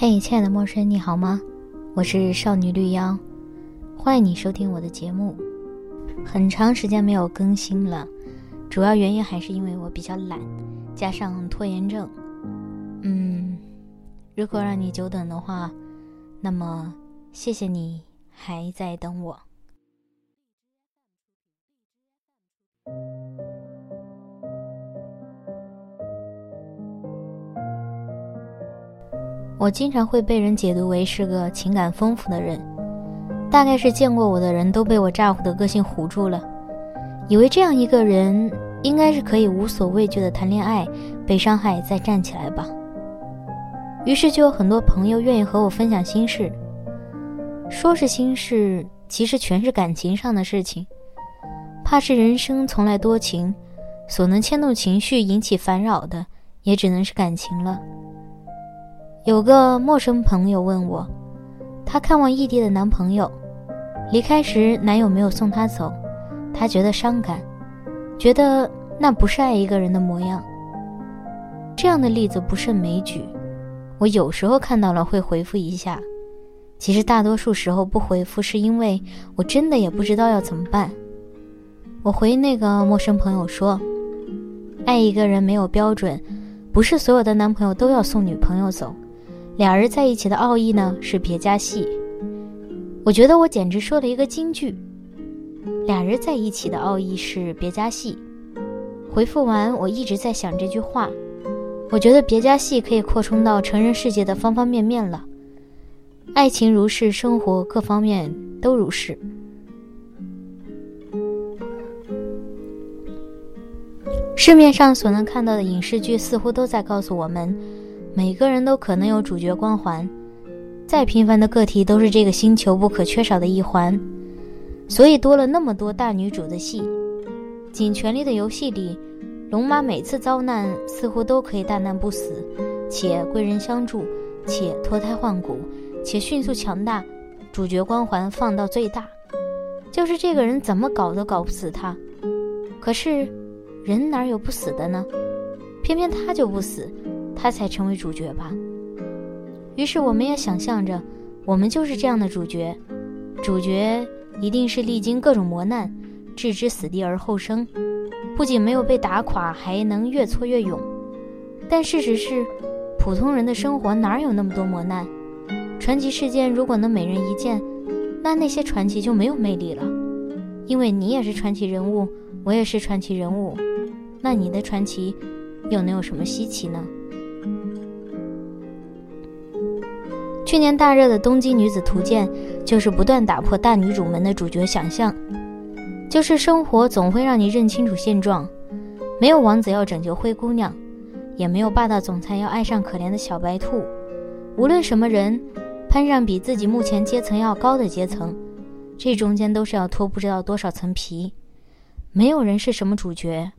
嘿，亲爱的陌生人，你好吗？我是少女绿妖，欢迎你收听我的节目。很长时间没有更新了，主要原因还是因为我比较懒，加上拖延症。嗯，如果让你久等的话，那么谢谢你还在等我。我经常会被人解读为是个情感丰富的人，大概是见过我的人都被我咋呼的个性唬住了，以为这样一个人应该是可以无所畏惧的谈恋爱，被伤害再站起来吧。于是就有很多朋友愿意和我分享心事，说是心事，其实全是感情上的事情。怕是人生从来多情，所能牵动情绪、引起烦扰的，也只能是感情了。有个陌生朋友问我，她看望异地的男朋友，离开时男友没有送她走，她觉得伤感，觉得那不是爱一个人的模样。这样的例子不胜枚举，我有时候看到了会回复一下，其实大多数时候不回复是因为我真的也不知道要怎么办。我回那个陌生朋友说，爱一个人没有标准，不是所有的男朋友都要送女朋友走。俩人在一起的奥义呢是别加戏，我觉得我简直说了一个金句。俩人在一起的奥义是别加戏。回复完，我一直在想这句话。我觉得别加戏可以扩充到成人世界的方方面面了。爱情如是，生活各方面都如是。市面上所能看到的影视剧似乎都在告诉我们。每个人都可能有主角光环，再平凡的个体都是这个星球不可缺少的一环，所以多了那么多大女主的戏。《尽全力的游戏》里，龙妈每次遭难似乎都可以大难不死，且贵人相助，且脱胎换骨，且迅速强大，主角光环放到最大，就是这个人怎么搞都搞不死他。可是，人哪有不死的呢？偏偏他就不死。他才成为主角吧。于是我们也想象着，我们就是这样的主角。主角一定是历经各种磨难，置之死地而后生，不仅没有被打垮，还能越挫越勇。但事实是，普通人的生活哪有那么多磨难？传奇事件如果能每人一件，那那些传奇就没有魅力了。因为你也是传奇人物，我也是传奇人物，那你的传奇又能有什么稀奇呢？去年大热的《东京女子图鉴》，就是不断打破大女主们的主角想象，就是生活总会让你认清楚现状，没有王子要拯救灰姑娘，也没有霸道总裁要爱上可怜的小白兔，无论什么人，攀上比自己目前阶层要高的阶层，这中间都是要脱不知道多少层皮，没有人是什么主角，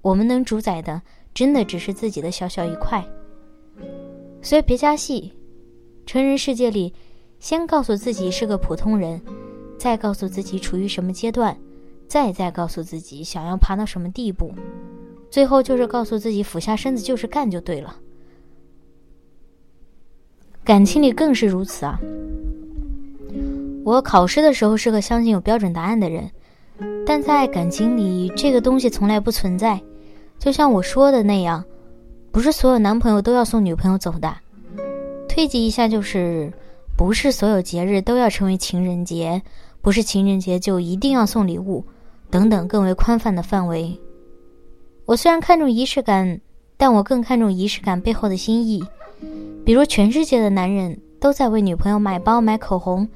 我们能主宰的，真的只是自己的小小一块，所以别加戏。成人世界里，先告诉自己是个普通人，再告诉自己处于什么阶段，再再告诉自己想要爬到什么地步，最后就是告诉自己俯下身子就是干就对了。感情里更是如此啊！我考试的时候是个相信有标准答案的人，但在感情里，这个东西从来不存在。就像我说的那样，不是所有男朋友都要送女朋友走的。推及一下，就是不是所有节日都要成为情人节，不是情人节就一定要送礼物，等等更为宽泛的范围。我虽然看重仪式感，但我更看重仪式感背后的心意。比如全世界的男人都在为女朋友买包、买口红，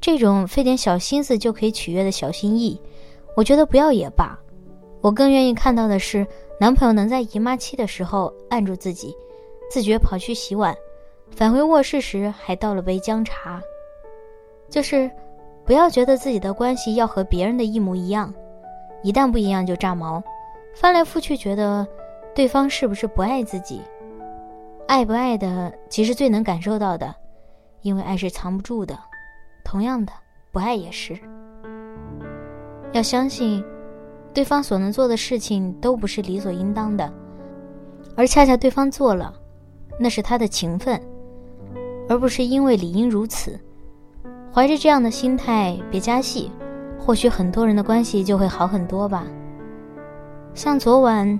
这种费点小心思就可以取悦的小心意，我觉得不要也罢。我更愿意看到的是，男朋友能在姨妈期的时候按住自己，自觉跑去洗碗。返回卧室时，还倒了杯姜茶。就是，不要觉得自己的关系要和别人的一模一样，一旦不一样就炸毛，翻来覆去觉得对方是不是不爱自己？爱不爱的，其实最能感受到的，因为爱是藏不住的。同样的，不爱也是。要相信，对方所能做的事情都不是理所应当的，而恰恰对方做了，那是他的情分。而不是因为理应如此。怀着这样的心态，别加戏，或许很多人的关系就会好很多吧。像昨晚，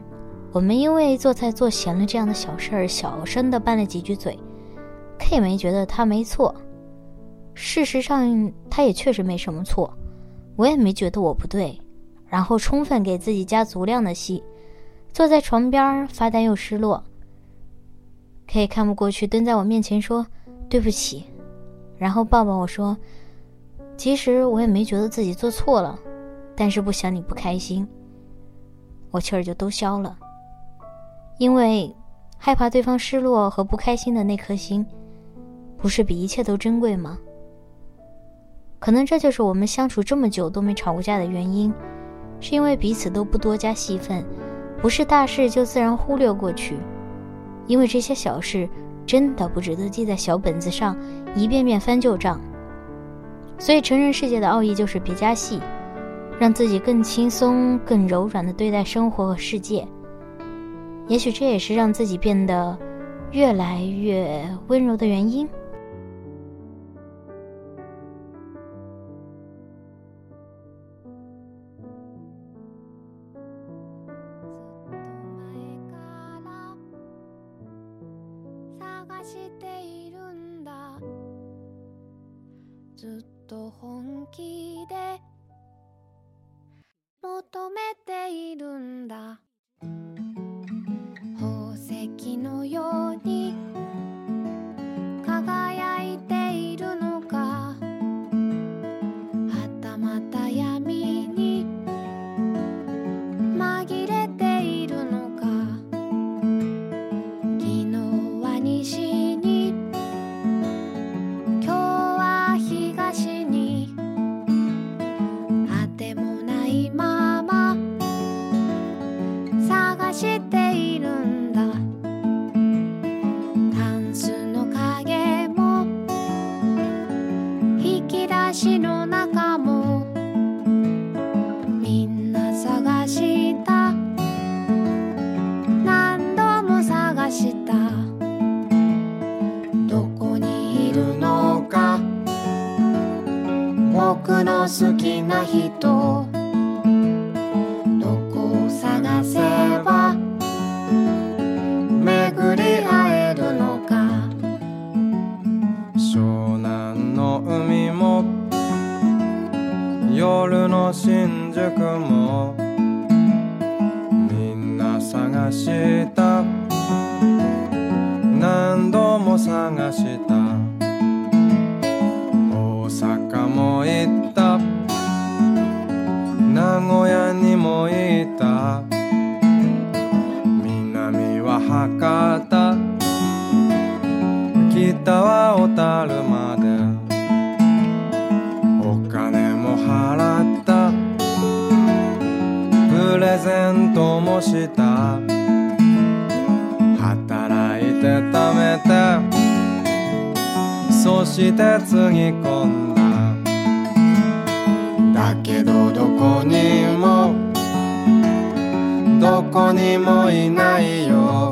我们因为做菜做咸了这样的小事儿，小声的拌了几句嘴，K 没觉得他没错。事实上，他也确实没什么错，我也没觉得我不对。然后充分给自己加足量的戏，坐在床边发呆又失落。K 看不过去，蹲在我面前说：“对不起。”然后抱抱我说：“其实我也没觉得自己做错了，但是不想你不开心。”我气儿就都消了，因为害怕对方失落和不开心的那颗心，不是比一切都珍贵吗？可能这就是我们相处这么久都没吵过架的原因，是因为彼此都不多加戏份，不是大事就自然忽略过去，因为这些小事。真的不值得记在小本子上，一遍遍翻旧账。所以，成人世界的奥义就是别加戏，让自己更轻松、更柔软的对待生活和世界。也许这也是让自己变得越来越温柔的原因。ずっと本気で求めている bajito. ゼントもした。働いて貯めて。そしてつぎ込んだだけどどこにも。どこにもいないよ。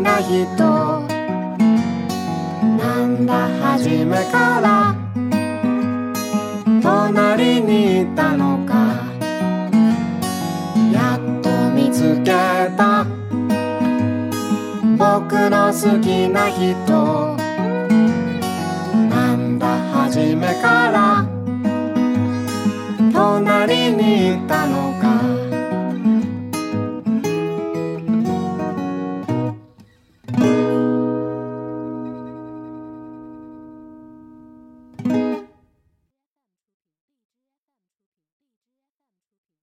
な人。なんだ初めから。隣にいたのか。やっと見つけた。僕の好きな人。